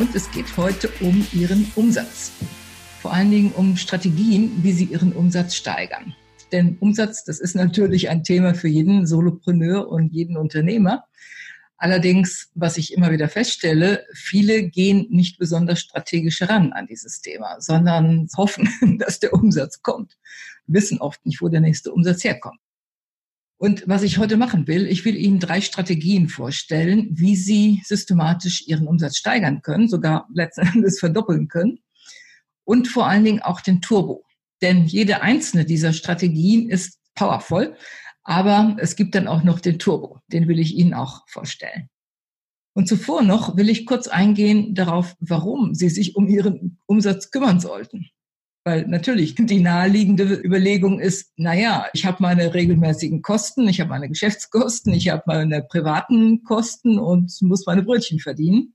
und es geht heute um Ihren Umsatz. Vor allen Dingen um Strategien, wie Sie Ihren Umsatz steigern. Denn Umsatz, das ist natürlich ein Thema für jeden Solopreneur und jeden Unternehmer. Allerdings, was ich immer wieder feststelle, viele gehen nicht besonders strategisch heran an dieses Thema, sondern hoffen, dass der Umsatz kommt, wissen oft nicht, wo der nächste Umsatz herkommt. Und was ich heute machen will, ich will Ihnen drei Strategien vorstellen, wie Sie systematisch Ihren Umsatz steigern können, sogar letztendlich verdoppeln können. Und vor allen Dingen auch den Turbo. Denn jede einzelne dieser Strategien ist powerful. Aber es gibt dann auch noch den Turbo. Den will ich Ihnen auch vorstellen. Und zuvor noch will ich kurz eingehen darauf, warum Sie sich um Ihren Umsatz kümmern sollten. Weil natürlich die naheliegende Überlegung ist, naja, ich habe meine regelmäßigen Kosten, ich habe meine Geschäftskosten, ich habe meine privaten Kosten und muss meine Brötchen verdienen.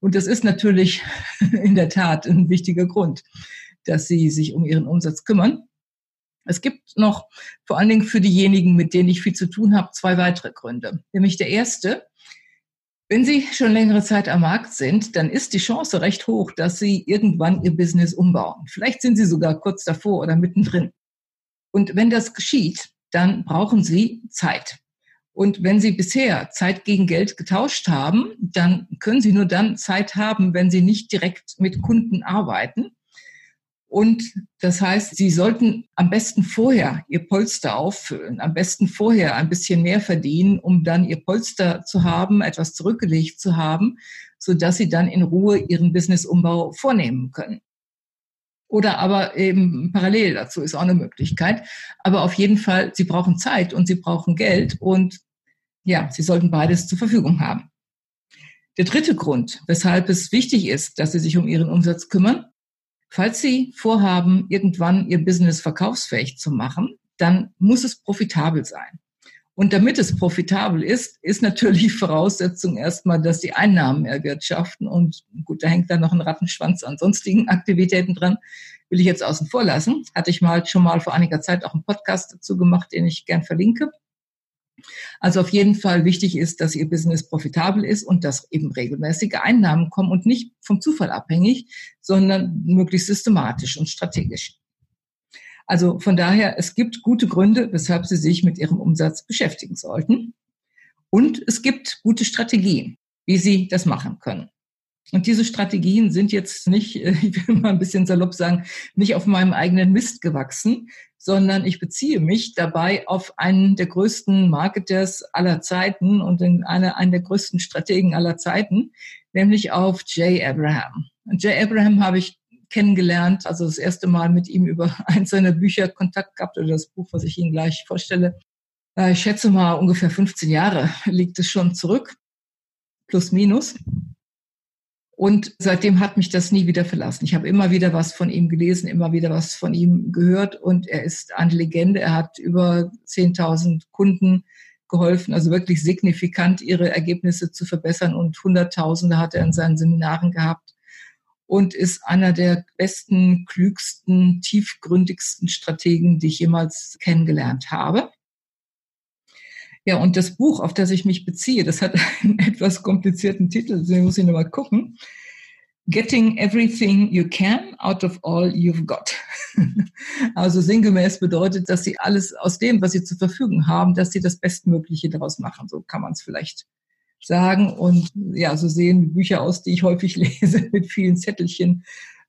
Und das ist natürlich in der Tat ein wichtiger Grund, dass Sie sich um Ihren Umsatz kümmern. Es gibt noch vor allen Dingen für diejenigen, mit denen ich viel zu tun habe, zwei weitere Gründe. Nämlich der erste, wenn Sie schon längere Zeit am Markt sind, dann ist die Chance recht hoch, dass Sie irgendwann Ihr Business umbauen. Vielleicht sind Sie sogar kurz davor oder mittendrin. Und wenn das geschieht, dann brauchen Sie Zeit. Und wenn Sie bisher Zeit gegen Geld getauscht haben, dann können Sie nur dann Zeit haben, wenn Sie nicht direkt mit Kunden arbeiten. Und das heißt, Sie sollten am besten vorher Ihr Polster auffüllen, am besten vorher ein bisschen mehr verdienen, um dann Ihr Polster zu haben, etwas zurückgelegt zu haben, so dass Sie dann in Ruhe Ihren Businessumbau vornehmen können. Oder aber eben parallel dazu ist auch eine Möglichkeit. Aber auf jeden Fall, Sie brauchen Zeit und Sie brauchen Geld und ja, Sie sollten beides zur Verfügung haben. Der dritte Grund, weshalb es wichtig ist, dass Sie sich um Ihren Umsatz kümmern, Falls Sie vorhaben, irgendwann Ihr Business verkaufsfähig zu machen, dann muss es profitabel sein. Und damit es profitabel ist, ist natürlich Voraussetzung erstmal, dass die Einnahmen erwirtschaften. Und gut, da hängt dann noch ein Rattenschwanz an sonstigen Aktivitäten dran. Will ich jetzt außen vor lassen. Hatte ich mal schon mal vor einiger Zeit auch einen Podcast dazu gemacht, den ich gern verlinke. Also auf jeden Fall wichtig ist, dass Ihr Business profitabel ist und dass eben regelmäßige Einnahmen kommen und nicht vom Zufall abhängig, sondern möglichst systematisch und strategisch. Also von daher, es gibt gute Gründe, weshalb Sie sich mit Ihrem Umsatz beschäftigen sollten. Und es gibt gute Strategien, wie Sie das machen können. Und diese Strategien sind jetzt nicht, ich will mal ein bisschen salopp sagen, nicht auf meinem eigenen Mist gewachsen, sondern ich beziehe mich dabei auf einen der größten Marketers aller Zeiten und eine, einen der größten Strategen aller Zeiten, nämlich auf Jay Abraham. Und Jay Abraham habe ich kennengelernt, also das erste Mal mit ihm über eins seiner Bücher Kontakt gehabt oder das Buch, was ich Ihnen gleich vorstelle. Äh, ich schätze mal ungefähr 15 Jahre liegt es schon zurück, plus minus. Und seitdem hat mich das nie wieder verlassen. Ich habe immer wieder was von ihm gelesen, immer wieder was von ihm gehört und er ist eine Legende. Er hat über 10.000 Kunden geholfen, also wirklich signifikant ihre Ergebnisse zu verbessern und Hunderttausende hat er in seinen Seminaren gehabt und ist einer der besten, klügsten, tiefgründigsten Strategen, die ich jemals kennengelernt habe. Ja, und das Buch, auf das ich mich beziehe, das hat einen etwas komplizierten Titel, den muss ich nochmal gucken. Getting everything you can out of all you've got. Also sinngemäß bedeutet, dass sie alles aus dem, was sie zur Verfügung haben, dass sie das Bestmögliche daraus machen. So kann man es vielleicht sagen. Und ja, so sehen Bücher aus, die ich häufig lese, mit vielen Zettelchen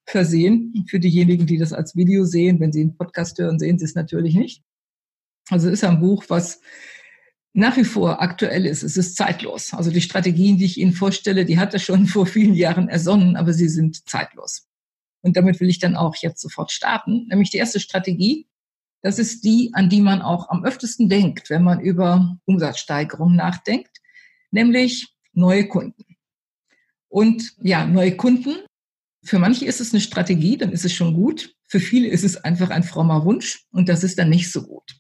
versehen. Für diejenigen, die das als Video sehen, wenn sie einen Podcast hören, sehen sie es natürlich nicht. Also es ist ein Buch, was nach wie vor aktuell ist. Es ist zeitlos. Also die Strategien, die ich Ihnen vorstelle, die hat er schon vor vielen Jahren ersonnen, aber sie sind zeitlos. Und damit will ich dann auch jetzt sofort starten. Nämlich die erste Strategie, das ist die, an die man auch am öftesten denkt, wenn man über Umsatzsteigerung nachdenkt, nämlich neue Kunden. Und ja, neue Kunden Für manche ist es eine Strategie, dann ist es schon gut. Für viele ist es einfach ein frommer Wunsch und das ist dann nicht so gut.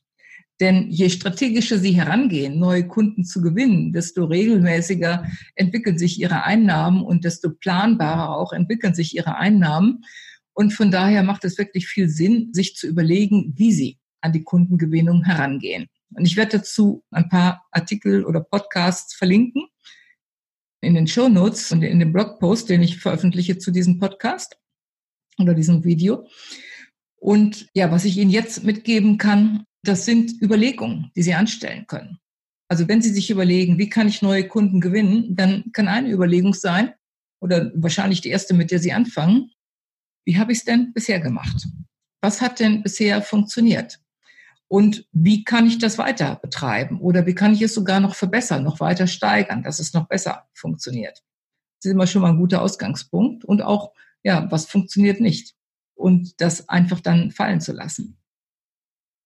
Denn je strategischer sie herangehen, neue Kunden zu gewinnen, desto regelmäßiger entwickeln sich ihre Einnahmen und desto planbarer auch entwickeln sich ihre Einnahmen. Und von daher macht es wirklich viel Sinn, sich zu überlegen, wie sie an die Kundengewinnung herangehen. Und ich werde dazu ein paar Artikel oder Podcasts verlinken in den Show Notes und in dem Blogpost, den ich veröffentliche zu diesem Podcast oder diesem Video. Und ja, was ich Ihnen jetzt mitgeben kann, das sind Überlegungen, die Sie anstellen können. Also wenn Sie sich überlegen, wie kann ich neue Kunden gewinnen, dann kann eine Überlegung sein, oder wahrscheinlich die erste, mit der Sie anfangen, wie habe ich es denn bisher gemacht? Was hat denn bisher funktioniert? Und wie kann ich das weiter betreiben? Oder wie kann ich es sogar noch verbessern, noch weiter steigern, dass es noch besser funktioniert? Das ist immer schon mal ein guter Ausgangspunkt. Und auch, ja, was funktioniert nicht? Und das einfach dann fallen zu lassen.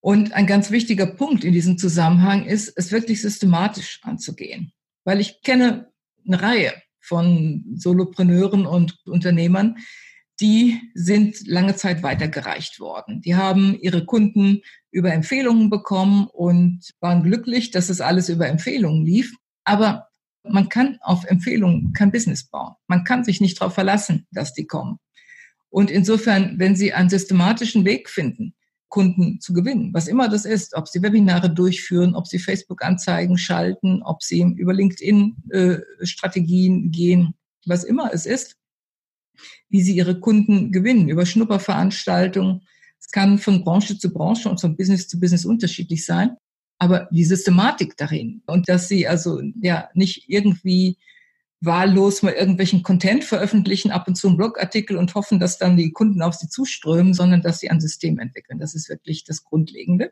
Und ein ganz wichtiger Punkt in diesem Zusammenhang ist, es wirklich systematisch anzugehen. Weil ich kenne eine Reihe von Solopreneuren und Unternehmern, die sind lange Zeit weitergereicht worden. Die haben ihre Kunden über Empfehlungen bekommen und waren glücklich, dass es alles über Empfehlungen lief. Aber man kann auf Empfehlungen kein Business bauen. Man kann sich nicht darauf verlassen, dass die kommen. Und insofern, wenn Sie einen systematischen Weg finden, Kunden zu gewinnen, was immer das ist, ob Sie Webinare durchführen, ob Sie Facebook-Anzeigen schalten, ob Sie über LinkedIn-Strategien äh, gehen, was immer es ist, wie Sie Ihre Kunden gewinnen, über Schnupperveranstaltungen, es kann von Branche zu Branche und von Business zu Business unterschiedlich sein. Aber die Systematik darin und dass sie also ja nicht irgendwie wahllos mal irgendwelchen Content veröffentlichen, ab und zu einen Blogartikel und hoffen, dass dann die Kunden auf sie zuströmen, sondern dass sie ein System entwickeln. Das ist wirklich das Grundlegende.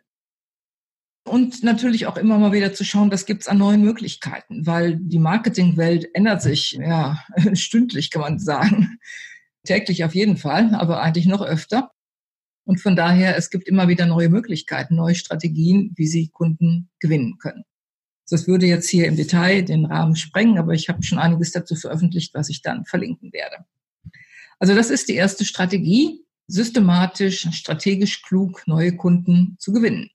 Und natürlich auch immer mal wieder zu schauen, was gibt's an neuen Möglichkeiten, weil die Marketingwelt ändert sich ja stündlich, kann man sagen. Täglich auf jeden Fall, aber eigentlich noch öfter. Und von daher, es gibt immer wieder neue Möglichkeiten, neue Strategien, wie Sie Kunden gewinnen können. Das würde jetzt hier im Detail den Rahmen sprengen, aber ich habe schon einiges dazu veröffentlicht, was ich dann verlinken werde. Also das ist die erste Strategie, systematisch, strategisch klug neue Kunden zu gewinnen.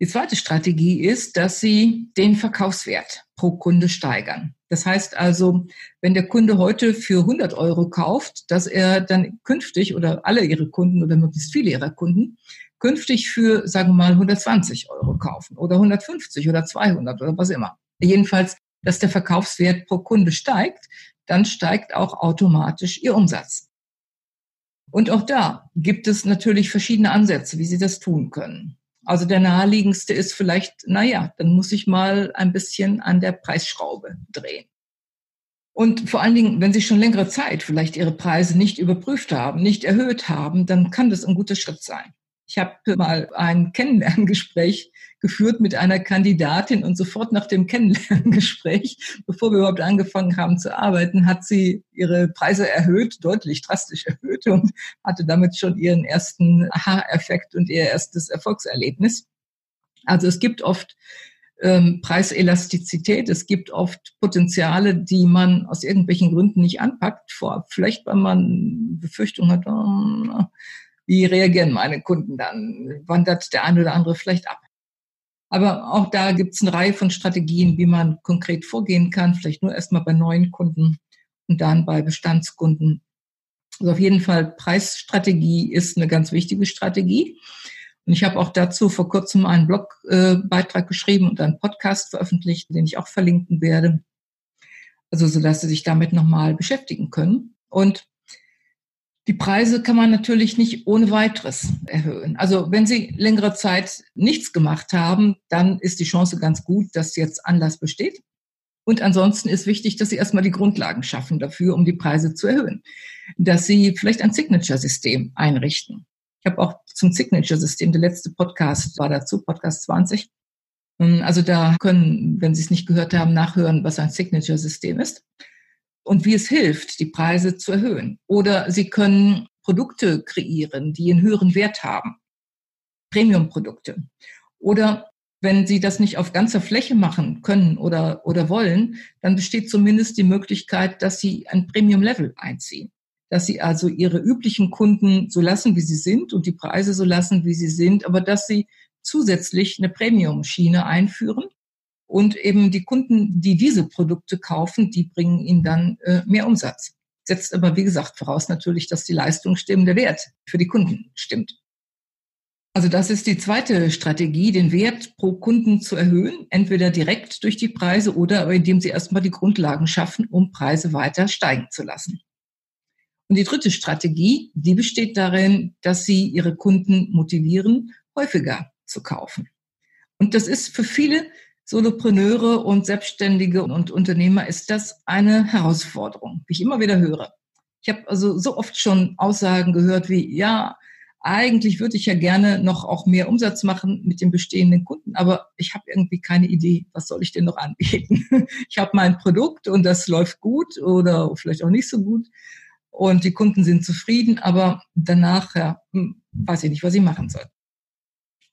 Die zweite Strategie ist, dass Sie den Verkaufswert pro Kunde steigern. Das heißt also, wenn der Kunde heute für 100 Euro kauft, dass er dann künftig oder alle Ihre Kunden oder möglichst viele Ihrer Kunden künftig für, sagen wir mal, 120 Euro kaufen oder 150 oder 200 oder was immer. Jedenfalls, dass der Verkaufswert pro Kunde steigt, dann steigt auch automatisch Ihr Umsatz. Und auch da gibt es natürlich verschiedene Ansätze, wie Sie das tun können. Also der naheliegendste ist vielleicht, naja, dann muss ich mal ein bisschen an der Preisschraube drehen. Und vor allen Dingen, wenn Sie schon längere Zeit vielleicht Ihre Preise nicht überprüft haben, nicht erhöht haben, dann kann das ein guter Schritt sein. Ich habe mal ein Kennenlerngespräch geführt mit einer Kandidatin und sofort nach dem Kennenlerngespräch, bevor wir überhaupt angefangen haben zu arbeiten, hat sie ihre Preise erhöht, deutlich drastisch erhöht und hatte damit schon ihren ersten Aha-Effekt und ihr erstes Erfolgserlebnis. Also es gibt oft ähm, Preiselastizität, es gibt oft Potenziale, die man aus irgendwelchen Gründen nicht anpackt, vor, vielleicht weil man Befürchtung hat, oh, wie reagieren meine Kunden dann? Wandert der eine oder andere vielleicht ab? Aber auch da gibt es eine Reihe von Strategien, wie man konkret vorgehen kann. Vielleicht nur erstmal bei neuen Kunden und dann bei Bestandskunden. Also auf jeden Fall Preisstrategie ist eine ganz wichtige Strategie. Und ich habe auch dazu vor kurzem einen Blogbeitrag äh, geschrieben und einen Podcast veröffentlicht, den ich auch verlinken werde. Also so dass Sie sich damit nochmal beschäftigen können. Und die Preise kann man natürlich nicht ohne weiteres erhöhen. Also wenn Sie längere Zeit nichts gemacht haben, dann ist die Chance ganz gut, dass jetzt Anlass besteht. Und ansonsten ist wichtig, dass Sie erstmal die Grundlagen schaffen dafür, um die Preise zu erhöhen. Dass Sie vielleicht ein Signature-System einrichten. Ich habe auch zum Signature-System, der letzte Podcast war dazu, Podcast 20. Also da können, wenn Sie es nicht gehört haben, nachhören, was ein Signature-System ist und wie es hilft, die Preise zu erhöhen. Oder Sie können Produkte kreieren, die einen höheren Wert haben. Premium-Produkte. Oder wenn Sie das nicht auf ganzer Fläche machen können oder, oder wollen, dann besteht zumindest die Möglichkeit, dass Sie ein Premium-Level einziehen. dass sie also ihre üblichen Kunden so lassen, wie sie sind und die Preise so lassen, wie sie sind, aber dass sie zusätzlich eine Premium-Schiene einführen und eben die Kunden, die diese Produkte kaufen, die bringen ihnen dann äh, mehr Umsatz. Setzt aber, wie gesagt, voraus natürlich, dass die Leistung stimmt, der Wert für die Kunden stimmt. Also das ist die zweite Strategie, den Wert pro Kunden zu erhöhen, entweder direkt durch die Preise oder indem sie erstmal die Grundlagen schaffen, um Preise weiter steigen zu lassen. Und die dritte Strategie, die besteht darin, dass sie ihre Kunden motivieren, häufiger zu kaufen. Und das ist für viele Solopreneure und Selbstständige und Unternehmer ist das eine Herausforderung, wie ich immer wieder höre. Ich habe also so oft schon Aussagen gehört wie, ja, eigentlich würde ich ja gerne noch auch mehr Umsatz machen mit den bestehenden Kunden, aber ich habe irgendwie keine Idee, was soll ich denn noch anbieten? Ich habe mein Produkt und das läuft gut oder vielleicht auch nicht so gut und die Kunden sind zufrieden, aber danach ja, hm, weiß ich nicht, was ich machen soll.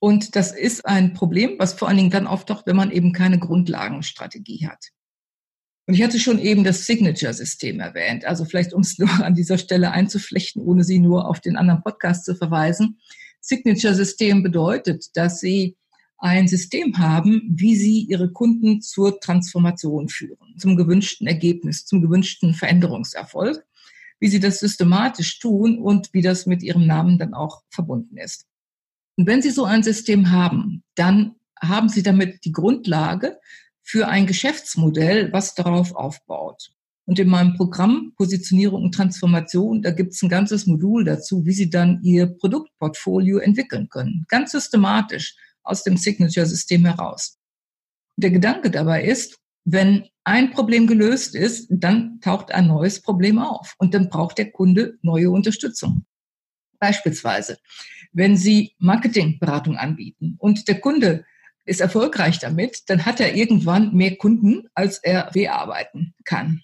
Und das ist ein Problem, was vor allen Dingen dann auftaucht, wenn man eben keine Grundlagenstrategie hat. Und ich hatte schon eben das Signature-System erwähnt. Also vielleicht, um es nur an dieser Stelle einzuflechten, ohne Sie nur auf den anderen Podcast zu verweisen. Signature-System bedeutet, dass Sie ein System haben, wie Sie Ihre Kunden zur Transformation führen, zum gewünschten Ergebnis, zum gewünschten Veränderungserfolg, wie Sie das systematisch tun und wie das mit Ihrem Namen dann auch verbunden ist. Und wenn Sie so ein System haben, dann haben Sie damit die Grundlage für ein Geschäftsmodell, was darauf aufbaut. Und in meinem Programm Positionierung und Transformation, da gibt es ein ganzes Modul dazu, wie Sie dann Ihr Produktportfolio entwickeln können. Ganz systematisch aus dem Signature-System heraus. Der Gedanke dabei ist, wenn ein Problem gelöst ist, dann taucht ein neues Problem auf und dann braucht der Kunde neue Unterstützung. Beispielsweise, wenn Sie Marketingberatung anbieten und der Kunde ist erfolgreich damit, dann hat er irgendwann mehr Kunden, als er bearbeiten kann.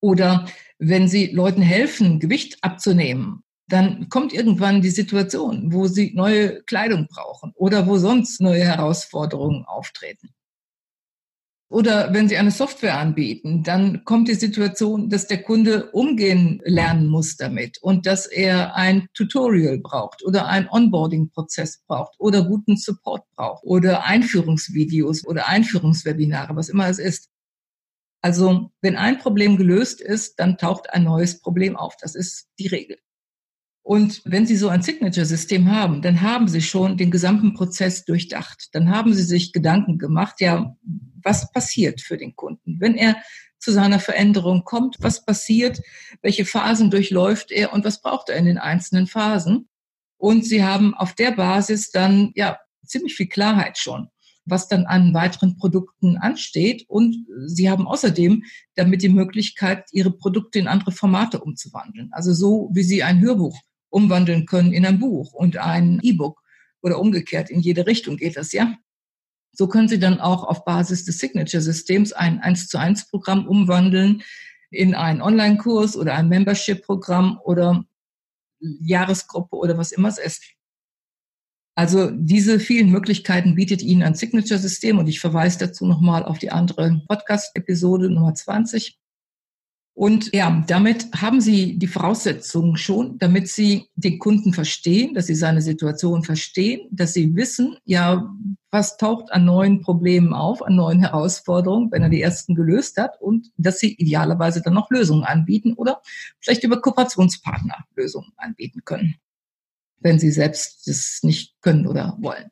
Oder wenn Sie Leuten helfen, Gewicht abzunehmen, dann kommt irgendwann die Situation, wo sie neue Kleidung brauchen oder wo sonst neue Herausforderungen auftreten. Oder wenn Sie eine Software anbieten, dann kommt die Situation, dass der Kunde umgehen lernen muss damit und dass er ein Tutorial braucht oder einen Onboarding-Prozess braucht oder guten Support braucht oder Einführungsvideos oder Einführungswebinare, was immer es ist. Also wenn ein Problem gelöst ist, dann taucht ein neues Problem auf. Das ist die Regel. Und wenn Sie so ein Signature-System haben, dann haben Sie schon den gesamten Prozess durchdacht. Dann haben Sie sich Gedanken gemacht, ja, was passiert für den Kunden? Wenn er zu seiner Veränderung kommt, was passiert? Welche Phasen durchläuft er und was braucht er in den einzelnen Phasen? Und Sie haben auf der Basis dann, ja, ziemlich viel Klarheit schon was dann an weiteren Produkten ansteht. Und sie haben außerdem damit die Möglichkeit, ihre Produkte in andere Formate umzuwandeln. Also so, wie sie ein Hörbuch umwandeln können in ein Buch und ein E-Book oder umgekehrt. In jede Richtung geht das, ja. So können Sie dann auch auf Basis des Signature-Systems ein 1 zu 1 Programm umwandeln in einen Online-Kurs oder ein Membership-Programm oder Jahresgruppe oder was immer es ist. Also diese vielen Möglichkeiten bietet Ihnen ein Signature-System und ich verweise dazu nochmal auf die andere Podcast-Episode Nummer 20. Und ja, damit haben Sie die Voraussetzungen schon, damit Sie den Kunden verstehen, dass Sie seine Situation verstehen, dass Sie wissen, ja, was taucht an neuen Problemen auf, an neuen Herausforderungen, wenn er die ersten gelöst hat und dass Sie idealerweise dann noch Lösungen anbieten oder vielleicht über Kooperationspartner Lösungen anbieten können, wenn Sie selbst das nicht können oder wollen.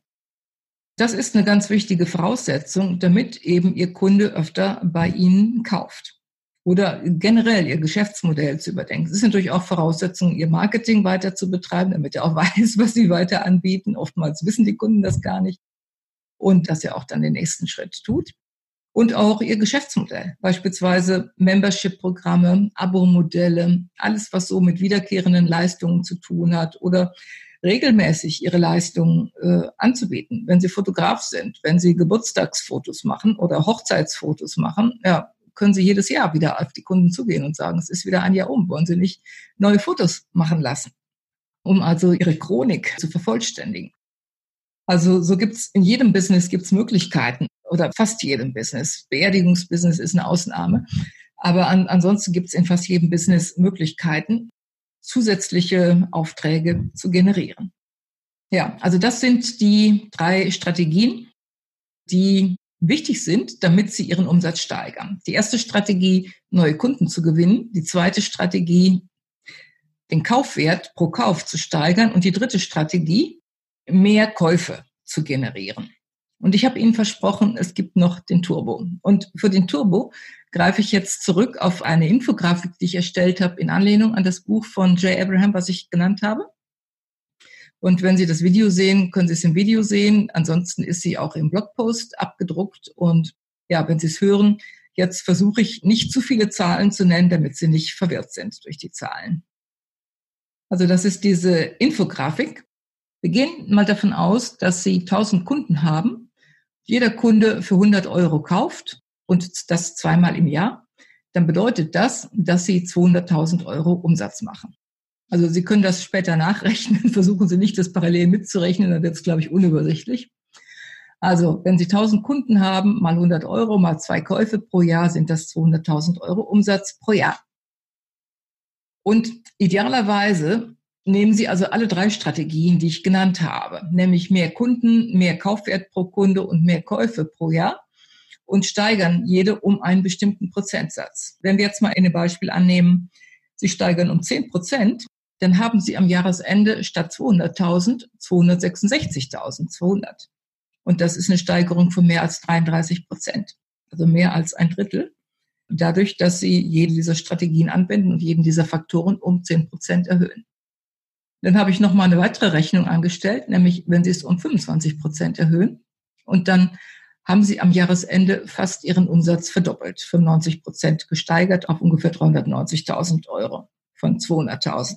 Das ist eine ganz wichtige Voraussetzung, damit eben Ihr Kunde öfter bei Ihnen kauft oder generell ihr Geschäftsmodell zu überdenken. Es ist natürlich auch Voraussetzung, ihr Marketing weiter zu betreiben, damit er auch weiß, was sie weiter anbieten. Oftmals wissen die Kunden das gar nicht und dass er auch dann den nächsten Schritt tut. Und auch ihr Geschäftsmodell, beispielsweise Membership-Programme, Abo-Modelle, alles, was so mit wiederkehrenden Leistungen zu tun hat oder regelmäßig ihre Leistungen äh, anzubieten. Wenn sie Fotograf sind, wenn sie Geburtstagsfotos machen oder Hochzeitsfotos machen, ja, können Sie jedes Jahr wieder auf die Kunden zugehen und sagen, es ist wieder ein Jahr um, wollen Sie nicht neue Fotos machen lassen, um also Ihre Chronik zu vervollständigen. Also so gibt's in jedem Business gibt's Möglichkeiten oder fast jedem Business. Beerdigungsbusiness ist eine Ausnahme. Aber an, ansonsten gibt's in fast jedem Business Möglichkeiten, zusätzliche Aufträge zu generieren. Ja, also das sind die drei Strategien, die wichtig sind, damit sie ihren Umsatz steigern. Die erste Strategie, neue Kunden zu gewinnen. Die zweite Strategie, den Kaufwert pro Kauf zu steigern. Und die dritte Strategie, mehr Käufe zu generieren. Und ich habe Ihnen versprochen, es gibt noch den Turbo. Und für den Turbo greife ich jetzt zurück auf eine Infografik, die ich erstellt habe in Anlehnung an das Buch von Jay Abraham, was ich genannt habe. Und wenn Sie das Video sehen, können Sie es im Video sehen. Ansonsten ist sie auch im Blogpost abgedruckt. Und ja, wenn Sie es hören, jetzt versuche ich nicht zu viele Zahlen zu nennen, damit Sie nicht verwirrt sind durch die Zahlen. Also das ist diese Infografik. Wir gehen mal davon aus, dass Sie 1000 Kunden haben jeder Kunde für 100 Euro kauft und das zweimal im Jahr, dann bedeutet das, dass Sie 200.000 Euro Umsatz machen. Also Sie können das später nachrechnen. Versuchen Sie nicht, das parallel mitzurechnen, dann wird es, glaube ich, unübersichtlich. Also, wenn Sie 1000 Kunden haben, mal 100 Euro, mal zwei Käufe pro Jahr, sind das 200.000 Euro Umsatz pro Jahr. Und idealerweise nehmen Sie also alle drei Strategien, die ich genannt habe, nämlich mehr Kunden, mehr Kaufwert pro Kunde und mehr Käufe pro Jahr und steigern jede um einen bestimmten Prozentsatz. Wenn wir jetzt mal ein Beispiel annehmen, Sie steigern um 10 Prozent, dann haben Sie am Jahresende statt 200.000 266.200. Und das ist eine Steigerung von mehr als 33 Prozent, also mehr als ein Drittel. Dadurch, dass Sie jede dieser Strategien anwenden und jeden dieser Faktoren um 10 Prozent erhöhen. Dann habe ich noch mal eine weitere Rechnung angestellt, nämlich wenn Sie es um 25 Prozent erhöhen und dann haben Sie am Jahresende fast Ihren Umsatz verdoppelt, 95 Prozent gesteigert auf ungefähr 390.000 Euro von 200.000.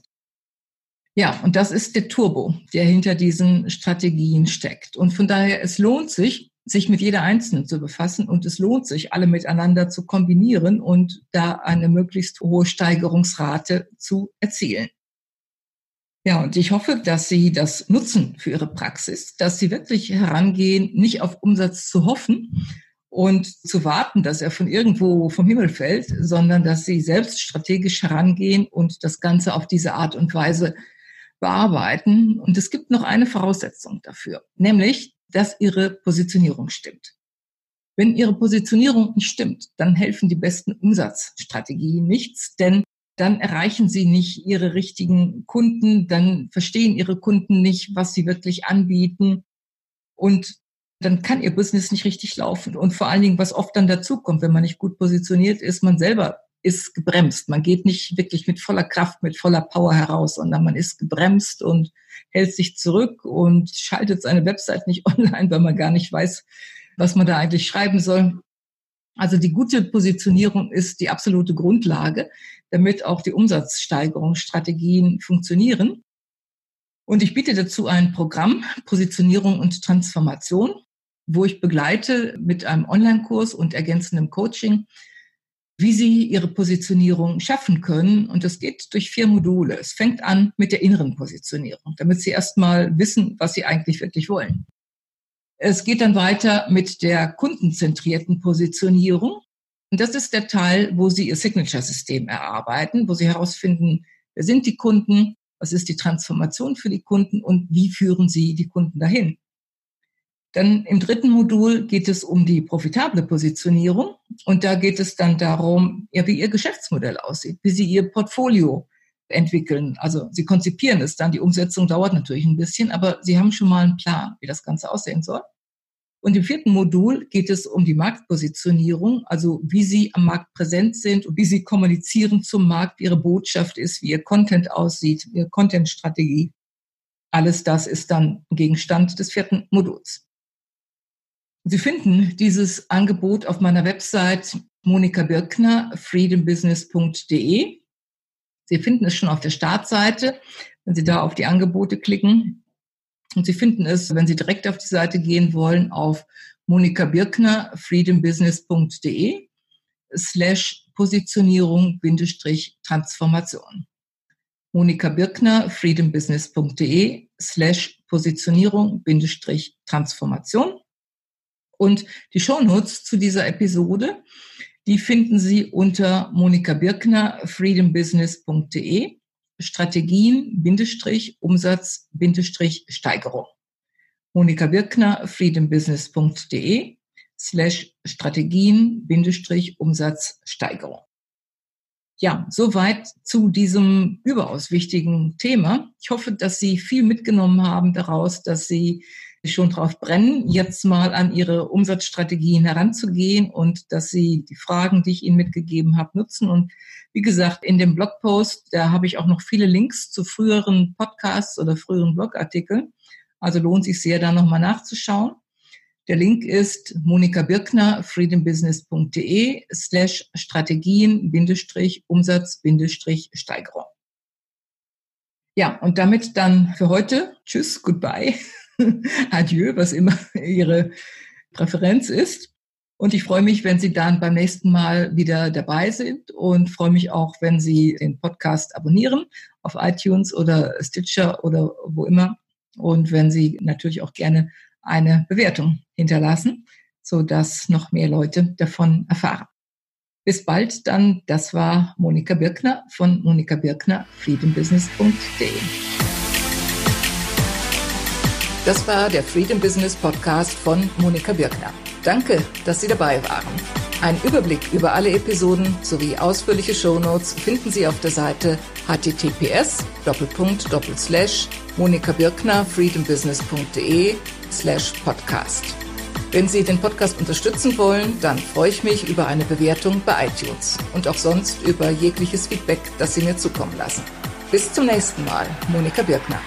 Ja, und das ist der Turbo, der hinter diesen Strategien steckt. Und von daher, es lohnt sich, sich mit jeder einzelnen zu befassen und es lohnt sich, alle miteinander zu kombinieren und da eine möglichst hohe Steigerungsrate zu erzielen. Ja, und ich hoffe, dass Sie das nutzen für Ihre Praxis, dass Sie wirklich herangehen, nicht auf Umsatz zu hoffen und zu warten, dass er von irgendwo vom Himmel fällt, sondern dass Sie selbst strategisch herangehen und das Ganze auf diese Art und Weise bearbeiten. Und es gibt noch eine Voraussetzung dafür, nämlich, dass Ihre Positionierung stimmt. Wenn Ihre Positionierung nicht stimmt, dann helfen die besten Umsatzstrategien nichts, denn dann erreichen sie nicht ihre richtigen Kunden, dann verstehen ihre Kunden nicht, was sie wirklich anbieten und dann kann ihr Business nicht richtig laufen. Und vor allen Dingen, was oft dann dazu kommt, wenn man nicht gut positioniert ist, man selber ist gebremst. Man geht nicht wirklich mit voller Kraft, mit voller Power heraus, sondern man ist gebremst und hält sich zurück und schaltet seine Website nicht online, weil man gar nicht weiß, was man da eigentlich schreiben soll. Also die gute Positionierung ist die absolute Grundlage, damit auch die Umsatzsteigerungsstrategien funktionieren. Und ich biete dazu ein Programm Positionierung und Transformation, wo ich begleite mit einem Online-Kurs und ergänzendem Coaching, wie Sie Ihre Positionierung schaffen können. Und das geht durch vier Module. Es fängt an mit der inneren Positionierung, damit Sie erstmal wissen, was Sie eigentlich wirklich wollen. Es geht dann weiter mit der kundenzentrierten Positionierung. Und das ist der Teil, wo Sie Ihr Signature-System erarbeiten, wo Sie herausfinden, wer sind die Kunden, was ist die Transformation für die Kunden und wie führen Sie die Kunden dahin. Dann im dritten Modul geht es um die profitable Positionierung und da geht es dann darum, ja, wie Ihr Geschäftsmodell aussieht, wie Sie Ihr Portfolio entwickeln. Also Sie konzipieren es dann, die Umsetzung dauert natürlich ein bisschen, aber Sie haben schon mal einen Plan, wie das Ganze aussehen soll. Und im vierten Modul geht es um die Marktpositionierung, also wie Sie am Markt präsent sind und wie Sie kommunizieren zum Markt, wie Ihre Botschaft ist, wie Ihr Content aussieht, Ihre Content-Strategie. Alles das ist dann Gegenstand des vierten Moduls. Sie finden dieses Angebot auf meiner Website Monika Birkner, freedombusiness.de. Sie finden es schon auf der Startseite, wenn Sie da auf die Angebote klicken. Und Sie finden es, wenn Sie direkt auf die Seite gehen wollen, auf Monika Birkner, freedombusiness.de slash Positionierung Bindestrich Transformation. Monika Birkner, freedombusiness.de slash Positionierung Bindestrich Transformation. Und die Shownotes zu dieser Episode, die finden Sie unter Monika Birkner, freedombusiness.de Strategien-Umsatz-Steigerung. Monika Birkner, freedombusiness.de slash Strategien-Umsatzsteigerung. Ja, soweit zu diesem überaus wichtigen Thema. Ich hoffe, dass Sie viel mitgenommen haben daraus, dass Sie schon drauf brennen, jetzt mal an Ihre Umsatzstrategien heranzugehen und dass Sie die Fragen, die ich Ihnen mitgegeben habe, nutzen. Und wie gesagt, in dem Blogpost, da habe ich auch noch viele Links zu früheren Podcasts oder früheren Blogartikeln. Also lohnt sich sehr, da nochmal nachzuschauen. Der Link ist Monika Birkner, freedombusiness.de slash Strategien Bindestrich Umsatz Bindestrich Steigerung. Ja, und damit dann für heute. Tschüss, goodbye, adieu, was immer Ihre Präferenz ist. Und ich freue mich, wenn Sie dann beim nächsten Mal wieder dabei sind und freue mich auch, wenn Sie den Podcast abonnieren auf iTunes oder Stitcher oder wo immer. Und wenn Sie natürlich auch gerne eine Bewertung hinterlassen, so dass noch mehr Leute davon erfahren. Bis bald dann. Das war Monika Birkner von Monika Birkner, freedombusiness.de. Das war der Freedom Business Podcast von Monika Birkner. Danke, dass Sie dabei waren. Ein Überblick über alle Episoden sowie ausführliche Shownotes finden Sie auf der Seite https monika birkner freedombusiness.de slash podcast. Wenn Sie den Podcast unterstützen wollen, dann freue ich mich über eine Bewertung bei iTunes und auch sonst über jegliches Feedback, das Sie mir zukommen lassen. Bis zum nächsten Mal, Monika Birkner.